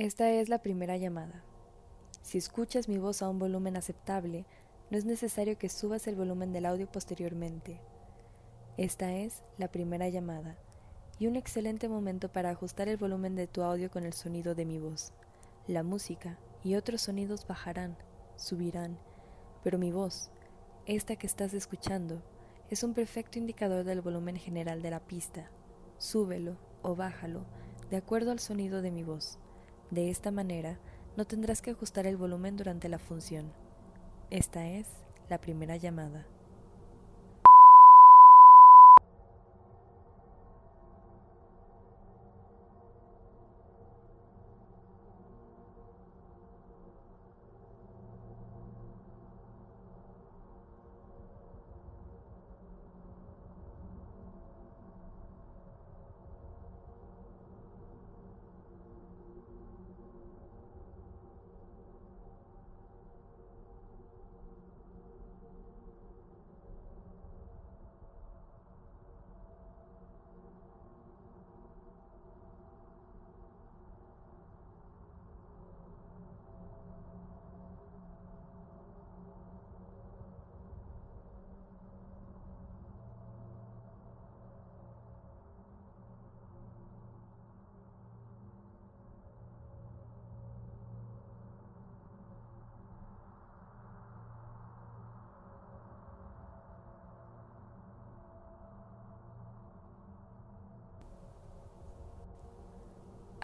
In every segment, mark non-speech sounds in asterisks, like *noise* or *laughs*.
Esta es la primera llamada. Si escuchas mi voz a un volumen aceptable, no es necesario que subas el volumen del audio posteriormente. Esta es la primera llamada y un excelente momento para ajustar el volumen de tu audio con el sonido de mi voz. La música y otros sonidos bajarán, subirán, pero mi voz, esta que estás escuchando, es un perfecto indicador del volumen general de la pista. Súbelo o bájalo de acuerdo al sonido de mi voz. De esta manera, no tendrás que ajustar el volumen durante la función. Esta es la primera llamada.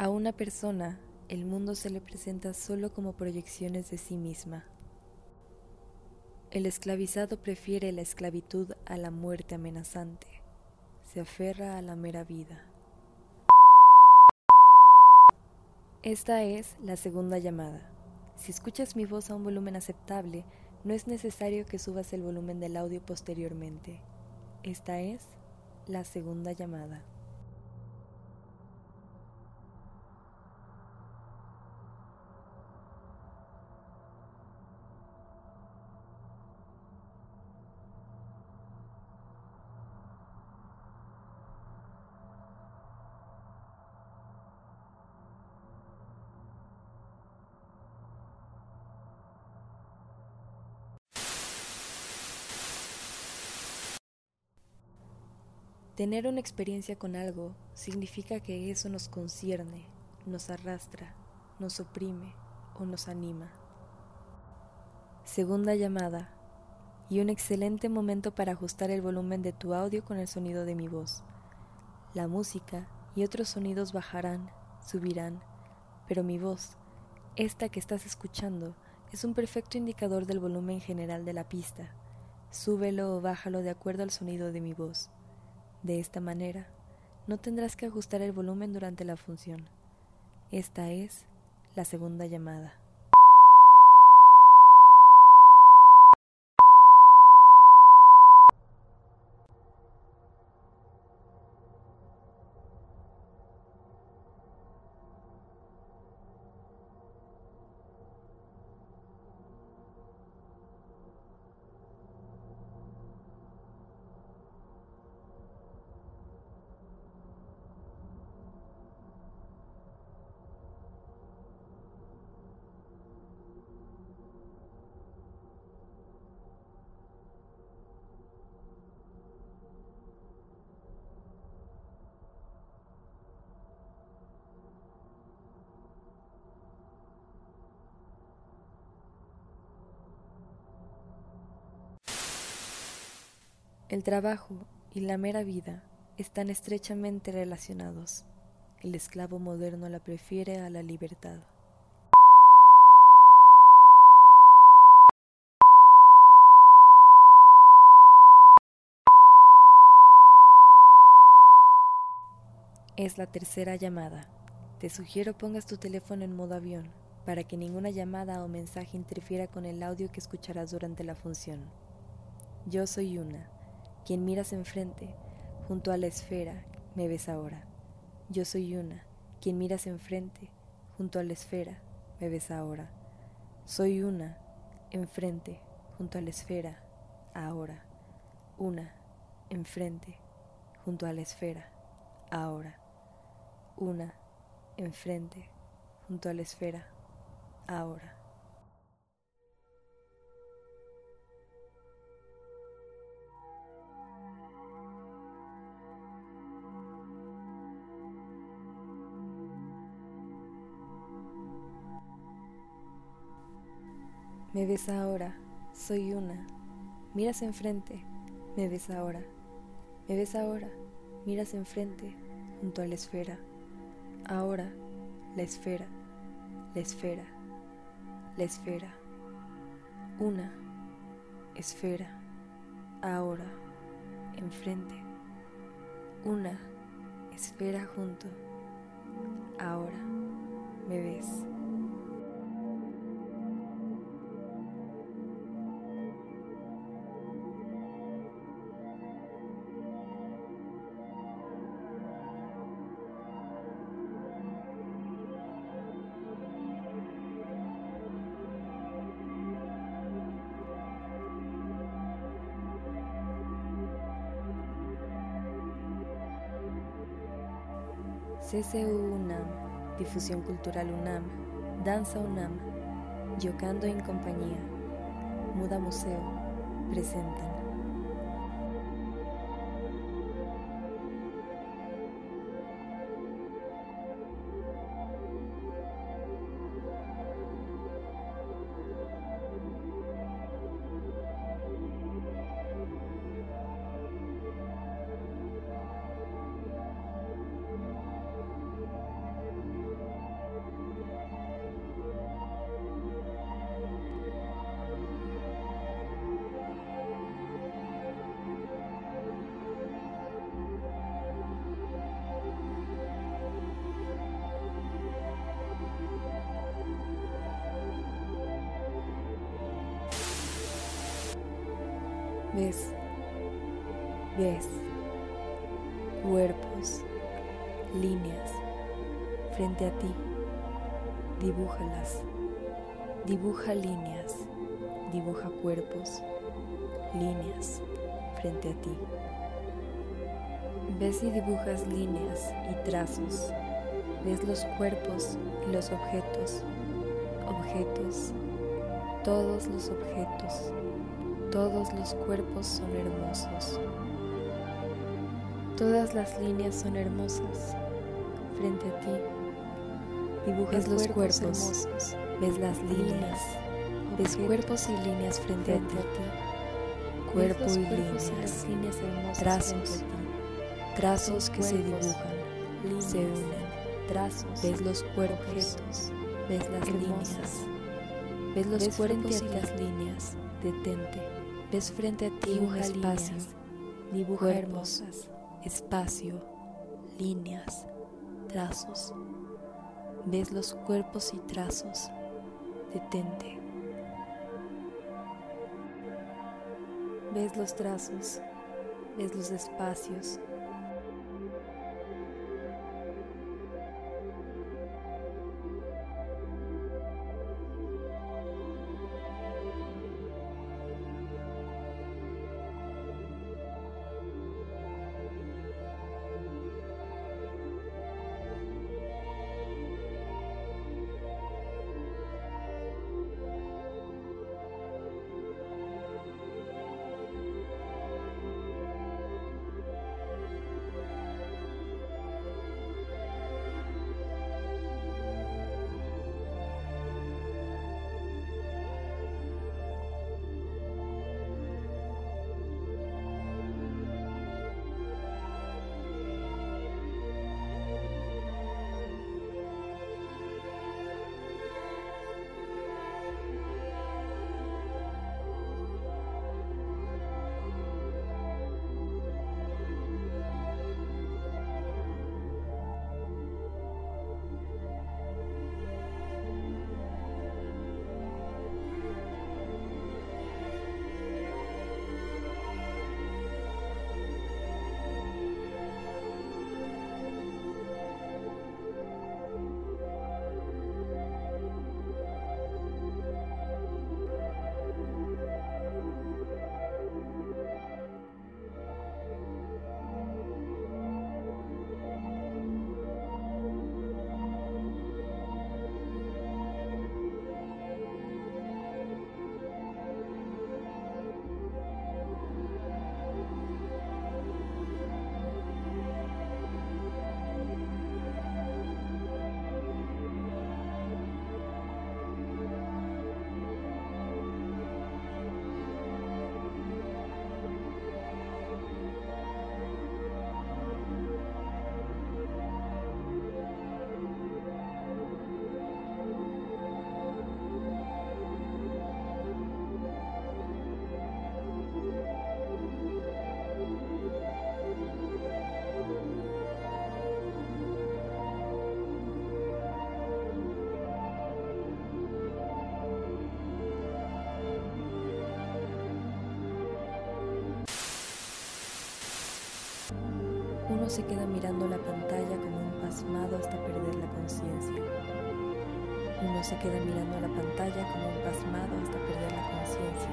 A una persona, el mundo se le presenta solo como proyecciones de sí misma. El esclavizado prefiere la esclavitud a la muerte amenazante. Se aferra a la mera vida. Esta es la segunda llamada. Si escuchas mi voz a un volumen aceptable, no es necesario que subas el volumen del audio posteriormente. Esta es la segunda llamada. Tener una experiencia con algo significa que eso nos concierne, nos arrastra, nos oprime o nos anima. Segunda llamada y un excelente momento para ajustar el volumen de tu audio con el sonido de mi voz. La música y otros sonidos bajarán, subirán, pero mi voz, esta que estás escuchando, es un perfecto indicador del volumen general de la pista. Súbelo o bájalo de acuerdo al sonido de mi voz. De esta manera, no tendrás que ajustar el volumen durante la función. Esta es la segunda llamada. El trabajo y la mera vida están estrechamente relacionados. El esclavo moderno la prefiere a la libertad. Es la tercera llamada. Te sugiero pongas tu teléfono en modo avión para que ninguna llamada o mensaje interfiera con el audio que escucharás durante la función. Yo soy una quien miras enfrente, junto a la esfera, me ves ahora. Yo soy una, quien miras enfrente, junto a la esfera, me ves ahora. Soy una, enfrente, junto a la esfera, ahora. Una, enfrente, junto a la esfera, ahora. Una, enfrente, junto a la esfera, ahora. Me ves ahora, soy una. Miras enfrente, me ves ahora. Me ves ahora, miras enfrente, junto a la esfera. Ahora, la esfera, la esfera, la esfera. Una esfera, ahora, enfrente. Una esfera junto. Ahora, me ves. CCU UNAM, Difusión Cultural UNAM, Danza UNAM, Yocando en Compañía, Muda Museo, presentan. Ves, ves cuerpos, líneas frente a ti. Dibújalas. Dibuja líneas, dibuja cuerpos, líneas frente a ti. Ves y dibujas líneas y trazos. Ves los cuerpos y los objetos, objetos, todos los objetos todos los cuerpos son hermosos. Todas las líneas son hermosas. Frente a ti dibujas los cuerpos, hermosos. Ves las líneas. Ves cuerpos y líneas frente, a, ti. Cuerpo y líneas. líneas hermosas trazos. Trazos que se dibujan, se unen. Trazos. Ves los cuerpos. Ves las líneas. Ves los cuerpos y las líneas. Detente. Ves frente a ti un espacio, dibuja hermosas, espacio, líneas, trazos. Ves los cuerpos y trazos. Detente. Ves los trazos, ves los espacios, se queda mirando la pantalla como un pasmado hasta perder la conciencia. Uno se queda mirando la pantalla como un pasmado hasta perder la conciencia.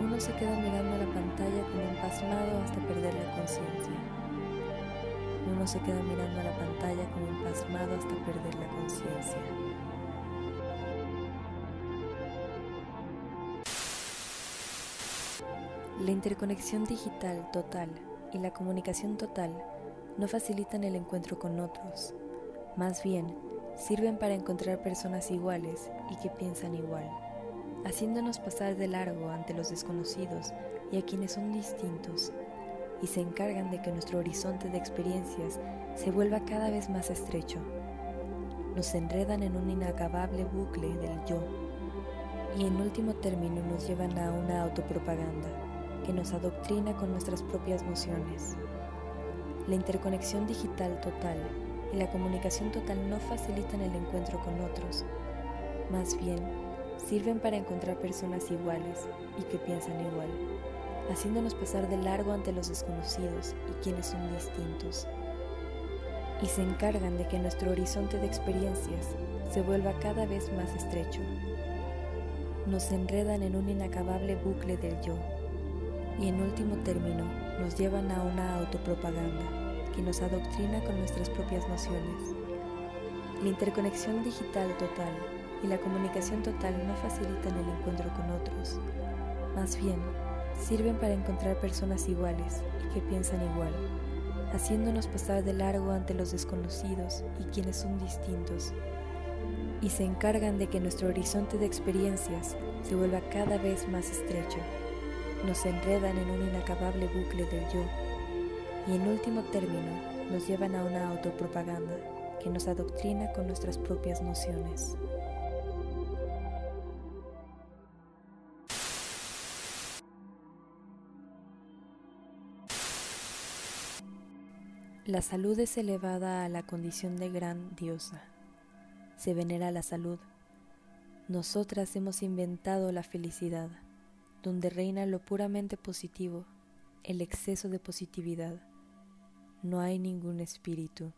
Uno se queda mirando la pantalla como un pasmado hasta perder la conciencia. Uno se queda mirando la pantalla como un pasmado hasta perder la conciencia. La interconexión digital total y la comunicación total no facilitan el encuentro con otros, más bien sirven para encontrar personas iguales y que piensan igual, haciéndonos pasar de largo ante los desconocidos y a quienes son distintos, y se encargan de que nuestro horizonte de experiencias se vuelva cada vez más estrecho. Nos enredan en un inacabable bucle del yo y en último término nos llevan a una autopropaganda que nos adoctrina con nuestras propias nociones. La interconexión digital total y la comunicación total no facilitan el encuentro con otros, más bien sirven para encontrar personas iguales y que piensan igual, haciéndonos pasar de largo ante los desconocidos y quienes son distintos. Y se encargan de que nuestro horizonte de experiencias se vuelva cada vez más estrecho. Nos enredan en un inacabable bucle del yo y en último término nos llevan a una autopropaganda que nos adoctrina con nuestras propias nociones. La interconexión digital total y la comunicación total no facilitan el encuentro con otros, más bien sirven para encontrar personas iguales y que piensan igual, haciéndonos pasar de largo ante los desconocidos y quienes son distintos, y se encargan de que nuestro horizonte de experiencias se vuelva cada vez más estrecho nos enredan en un inacabable bucle del yo y en último término nos llevan a una autopropaganda que nos adoctrina con nuestras propias nociones. La salud es elevada a la condición de gran diosa. Se venera la salud. Nosotras hemos inventado la felicidad donde reina lo puramente positivo, el exceso de positividad. No hay ningún espíritu.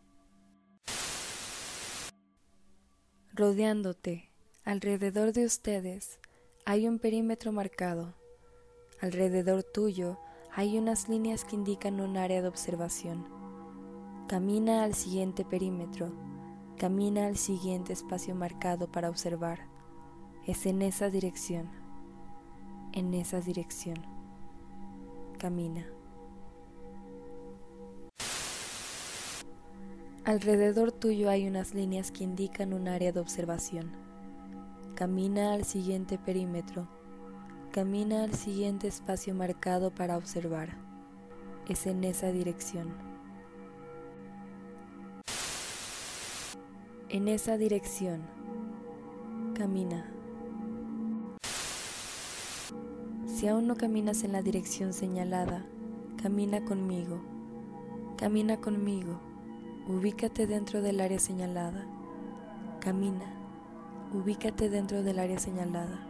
Rodeándote, alrededor de ustedes, hay un perímetro marcado. Alrededor tuyo hay unas líneas que indican un área de observación. Camina al siguiente perímetro, camina al siguiente espacio marcado para observar. Es en esa dirección en esa dirección. Camina. Alrededor tuyo hay unas líneas que indican un área de observación. Camina al siguiente perímetro. Camina al siguiente espacio marcado para observar. Es en esa dirección. En esa dirección. Camina. Si aún no caminas en la dirección señalada, camina conmigo, camina conmigo, ubícate dentro del área señalada, camina, ubícate dentro del área señalada.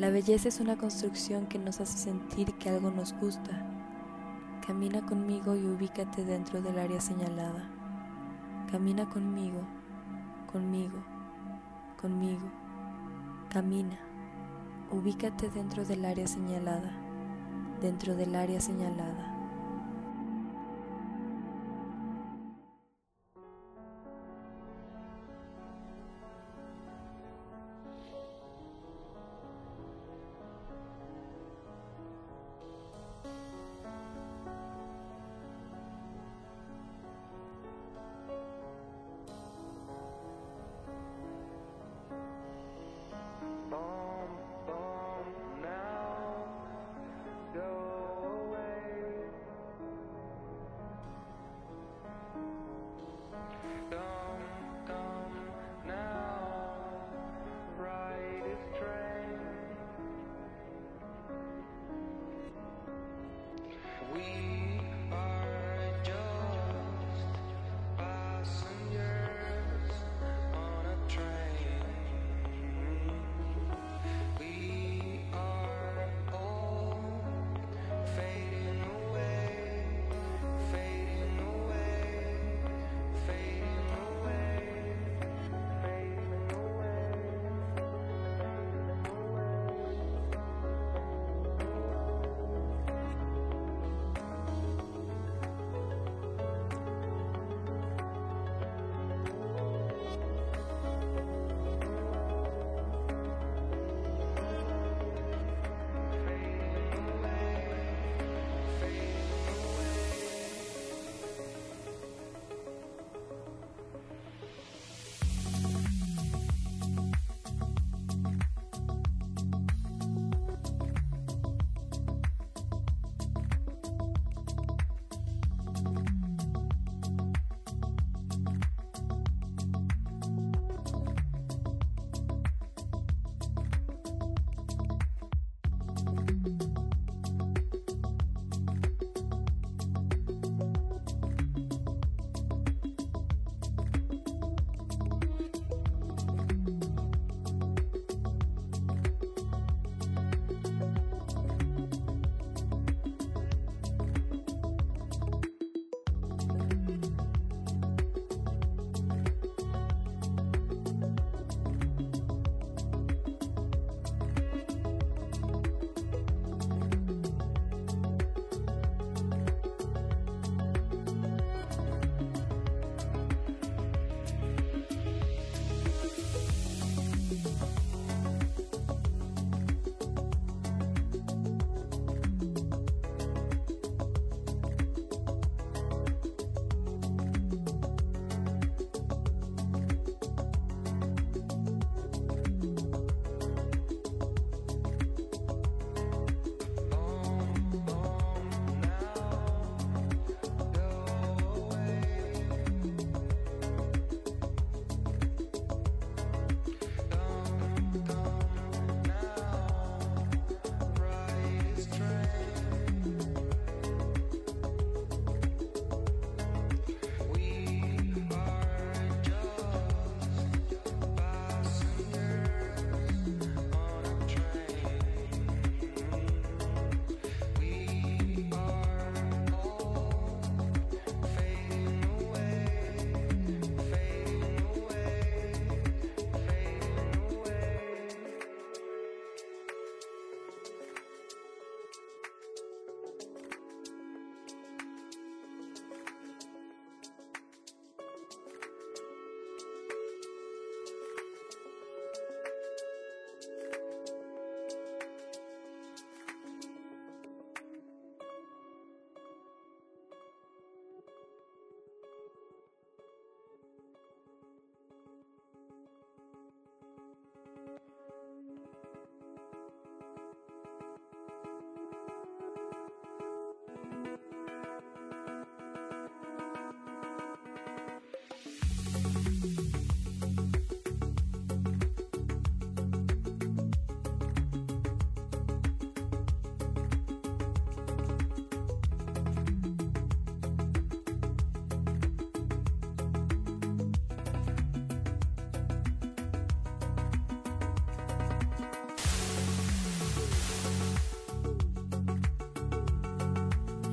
La belleza es una construcción que nos hace sentir que algo nos gusta. Camina conmigo y ubícate dentro del área señalada. Camina conmigo, conmigo, conmigo. Camina. Ubícate dentro del área señalada, dentro del área señalada.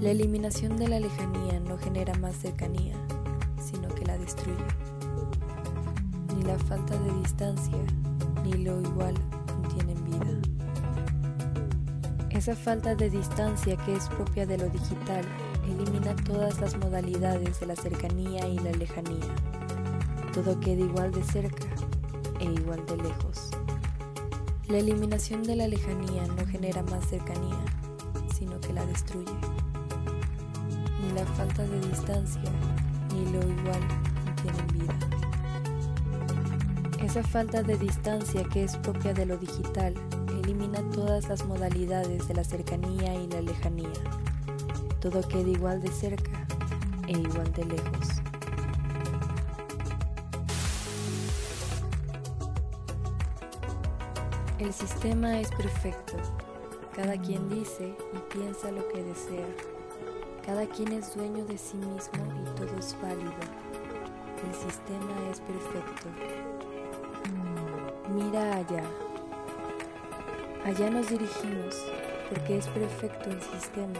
La eliminación de la lejanía no genera más cercanía, sino que la destruye. Ni la falta de distancia ni lo igual contienen vida. Esa falta de distancia que es propia de lo digital elimina todas las modalidades de la cercanía y la lejanía. Todo queda igual de cerca e igual de lejos. La eliminación de la lejanía no genera más cercanía, sino que la destruye. Ni la falta de distancia ni lo igual contienen vida. Esa falta de distancia que es propia de lo digital elimina todas las modalidades de la cercanía y la lejanía. Todo queda igual de cerca e igual de lejos. El sistema es perfecto. Cada quien dice y piensa lo que desea. Cada quien es dueño de sí mismo y todo es válido. El sistema es perfecto. Mira allá. Allá nos dirigimos porque es perfecto el sistema.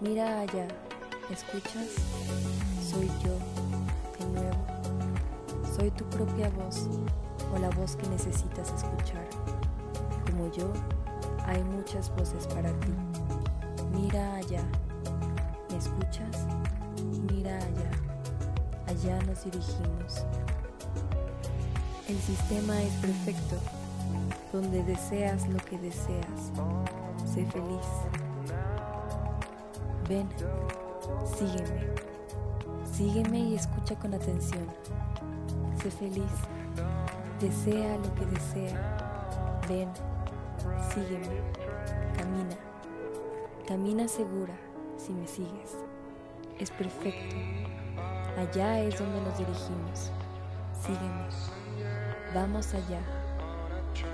Mira allá. ¿Escuchas? Soy yo, de nuevo. Soy tu propia voz o la voz que necesitas escuchar. Como yo, hay muchas voces para ti. Mira allá. ¿Me escuchas? Mira allá. Allá nos dirigimos. El sistema es perfecto, donde deseas lo que deseas. Sé feliz. Ven, sígueme. Sígueme y escucha con atención. Sé feliz. Desea lo que desea. Ven, sígueme. Camina. Camina segura si me sigues. Es perfecto. Allá es donde nos dirigimos. Sígueme. Vamos allá.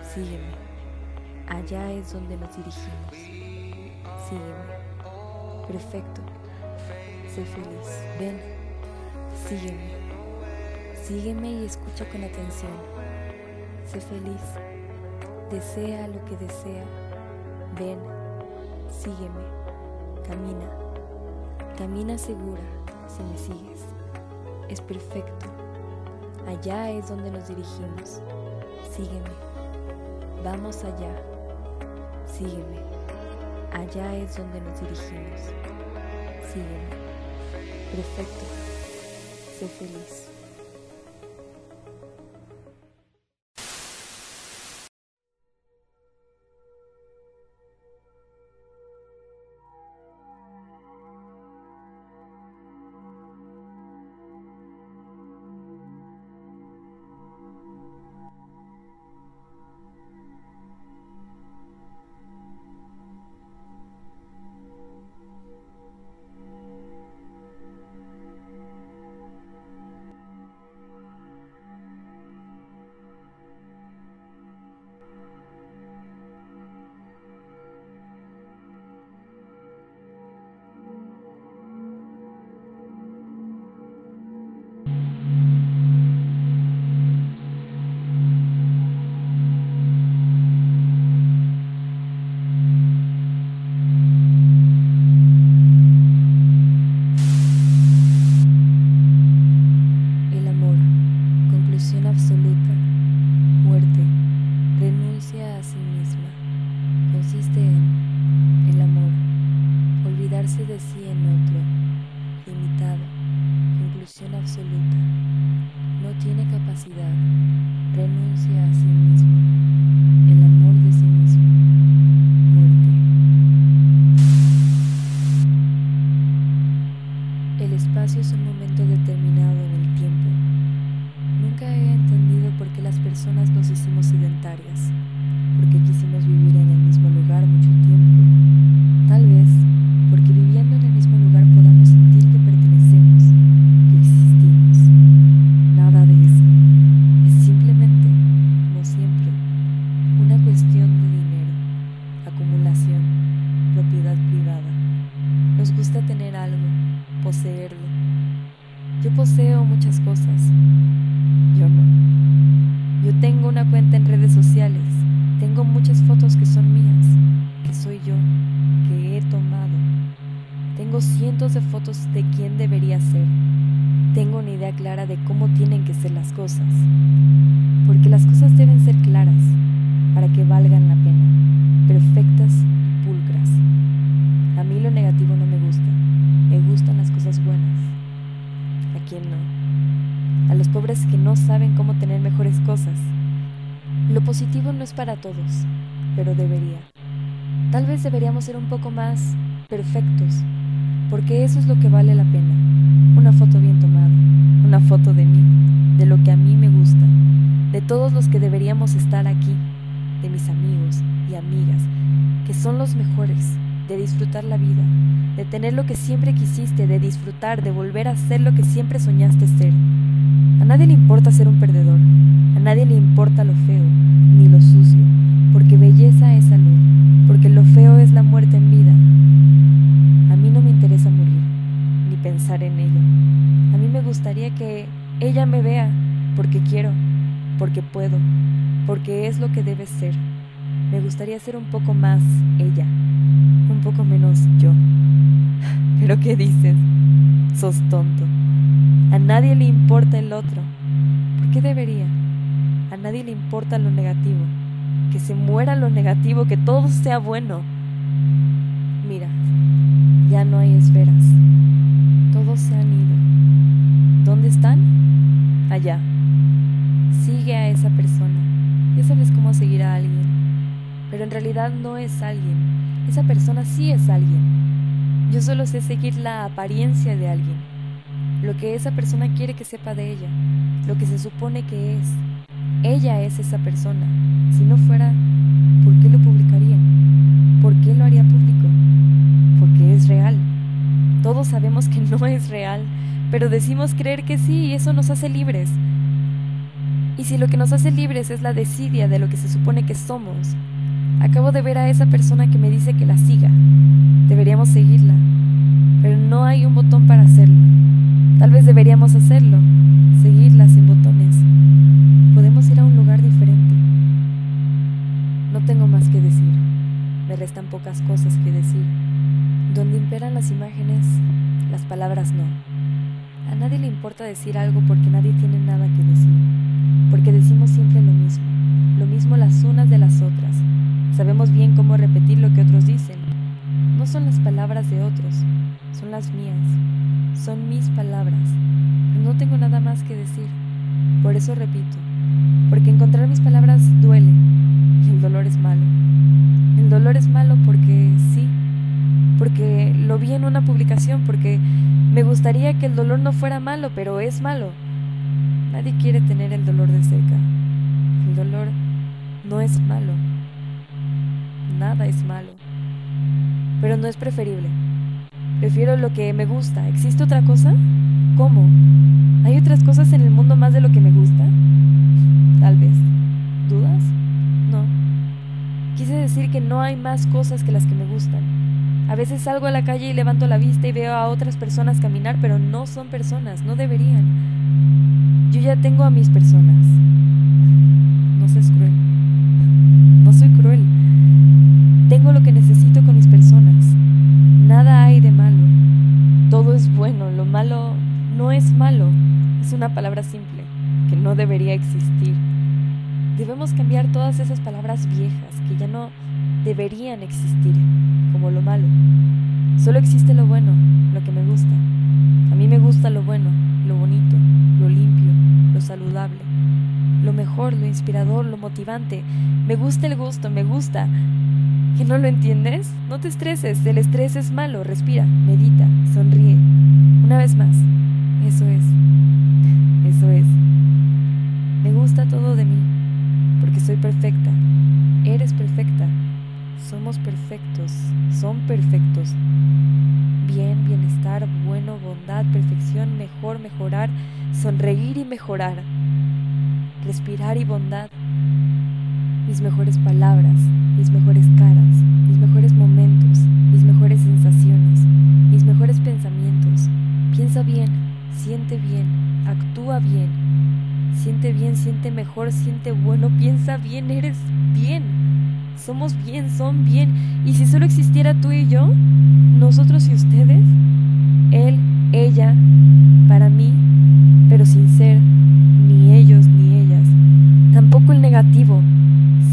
Sígueme. Allá es donde nos dirigimos. Sígueme. Perfecto. Sé feliz. Ven. Sígueme. Sígueme y escucha con atención. Sé feliz. Desea lo que desea. Ven. Sígueme. Camina. Camina segura si me sigues. Es perfecto. Allá es donde nos dirigimos. Sígueme. Vamos allá. Sígueme. Allá es donde nos dirigimos. Sígueme. Perfecto. Sé feliz. Pero debería. Tal vez deberíamos ser un poco más perfectos, porque eso es lo que vale la pena. Una foto bien tomada, una foto de mí, de lo que a mí me gusta, de todos los que deberíamos estar aquí, de mis amigos y amigas, que son los mejores, de disfrutar la vida, de tener lo que siempre quisiste, de disfrutar, de volver a ser lo que siempre soñaste ser. A nadie le importa ser un perdedor, a nadie le importa lo feo, ni lo sucio, porque belleza es salud, porque lo feo es la muerte en vida en ella. A mí me gustaría que ella me vea porque quiero, porque puedo, porque es lo que debe ser. Me gustaría ser un poco más ella, un poco menos yo. *laughs* Pero ¿qué dices? Sos tonto. A nadie le importa el otro. ¿Por qué debería? A nadie le importa lo negativo. Que se muera lo negativo, que todo sea bueno. Mira, ya no hay esferas se han ido. ¿Dónde están? Allá. Sigue a esa persona. Ya sabes cómo seguir a alguien. Pero en realidad no es alguien. Esa persona sí es alguien. Yo solo sé seguir la apariencia de alguien. Lo que esa persona quiere que sepa de ella. Lo que se supone que es. Ella es esa persona. Si no fuera, ¿por qué lo publicaría? ¿Por qué lo haría público? Porque es real. Sabemos que no es real, pero decimos creer que sí y eso nos hace libres. Y si lo que nos hace libres es la desidia de lo que se supone que somos, acabo de ver a esa persona que me dice que la siga. Deberíamos seguirla, pero no hay un botón para hacerlo. Tal vez deberíamos hacerlo, seguirla sin botones. Podemos ir a un lugar diferente. No tengo más que decir. Me restan pocas cosas que decir. Donde imperan las imágenes, las palabras no. A nadie le importa decir algo porque nadie tiene nada que decir, porque decimos siempre lo mismo, lo mismo las unas de las otras. Sabemos bien cómo repetir lo que otros dicen. No son las palabras de otros, son las mías, son mis palabras. no tengo nada más que decir. Por eso repito, porque encontrar mis palabras duele y el dolor es malo. El dolor es malo porque sí, porque lo vi en una publicación, porque me gustaría que el dolor no fuera malo, pero es malo. Nadie quiere tener el dolor de cerca. El dolor no es malo. Nada es malo. Pero no es preferible. Prefiero lo que me gusta. ¿Existe otra cosa? ¿Cómo? ¿Hay otras cosas en el mundo más de lo que me gusta? Tal vez. ¿Dudas? No. Quise decir que no hay más cosas que las que me gustan a veces salgo a la calle y levanto la vista y veo a otras personas caminar, pero no son personas, no deberían. Yo ya tengo a mis personas. No seas cruel. No soy cruel. Tengo lo que necesito con mis personas. Nada hay de malo. Todo es bueno. Lo malo no es malo. Es una palabra simple que no debería existir. Debemos cambiar todas esas palabras viejas que ya no deberían existir. Solo existe lo bueno, lo que me gusta. A mí me gusta lo bueno, lo bonito, lo limpio, lo saludable, lo mejor, lo inspirador, lo motivante. Me gusta el gusto, me gusta. ¿Que no lo entiendes? No te estreses, el estrés es malo. Respira, medita, sonríe. Una vez más, eso es. Eso es. Me gusta todo de mí, porque soy perfecta. Somos perfectos, son perfectos. Bien, bienestar, bueno, bondad, perfección, mejor, mejorar, sonreír y mejorar. Respirar y bondad. Mis mejores palabras, mis mejores caras, mis mejores momentos, mis mejores sensaciones, mis mejores pensamientos. Piensa bien, siente bien, actúa bien. Siente bien, siente mejor, siente bueno, piensa bien, eres bien. Somos bien, son bien. Y si solo existiera tú y yo, nosotros y ustedes, él, ella, para mí, pero sin ser ni ellos ni ellas. Tampoco el negativo,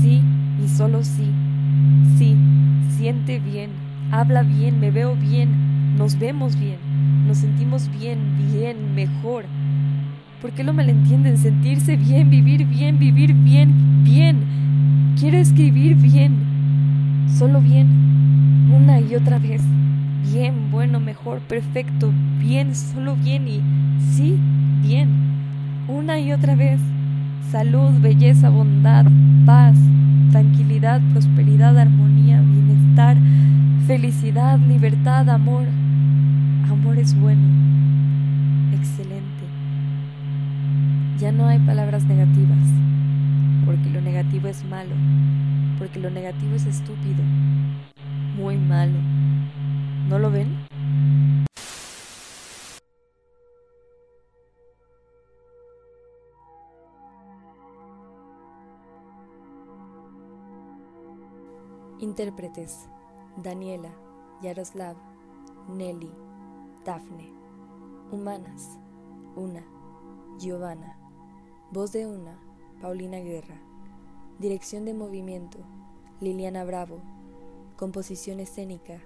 sí y solo sí. Sí, siente bien, habla bien, me veo bien, nos vemos bien, nos sentimos bien, bien, mejor. ¿Por qué lo malentienden? Sentirse bien, vivir bien, vivir bien, bien. Quiero escribir bien, solo bien, una y otra vez. Bien, bueno, mejor, perfecto, bien, solo bien y sí, bien, una y otra vez. Salud, belleza, bondad, paz, tranquilidad, prosperidad, armonía, bienestar, felicidad, libertad, amor. Amor es bueno, excelente. Ya no hay palabras negativas, porque lo negativo es malo, porque lo negativo es estúpido, muy malo. ¿No lo ven? Intérpretes: Daniela, Yaroslav, Nelly, Dafne. Humanas: Una, Giovanna. Voz de una, Paulina Guerra. Dirección de movimiento, Liliana Bravo. Composición escénica,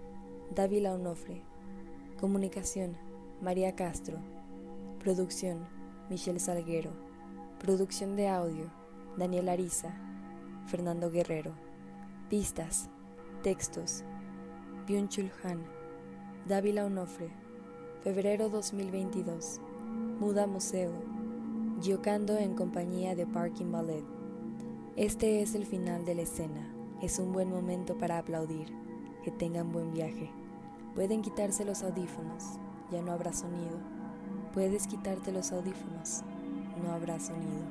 Dávila Onofre. Comunicación, María Castro. Producción, Michelle Salguero. Producción de audio, Daniel Ariza. Fernando Guerrero. Pistas, textos, Byung-Chul Han. Dávila Onofre. Febrero 2022. Muda Museo. Giocando en compañía de Parking Ballet. Este es el final de la escena. Es un buen momento para aplaudir. Que tengan buen viaje. Pueden quitarse los audífonos. Ya no habrá sonido. Puedes quitarte los audífonos. No habrá sonido.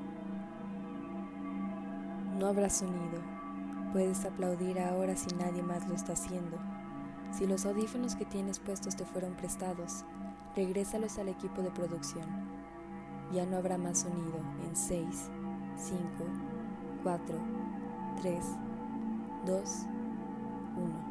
No habrá sonido. Puedes aplaudir ahora si nadie más lo está haciendo. Si los audífonos que tienes puestos te fueron prestados, regrésalos al equipo de producción. Ya no habrá más sonido en 6, 5, 4, 3, 2, 1.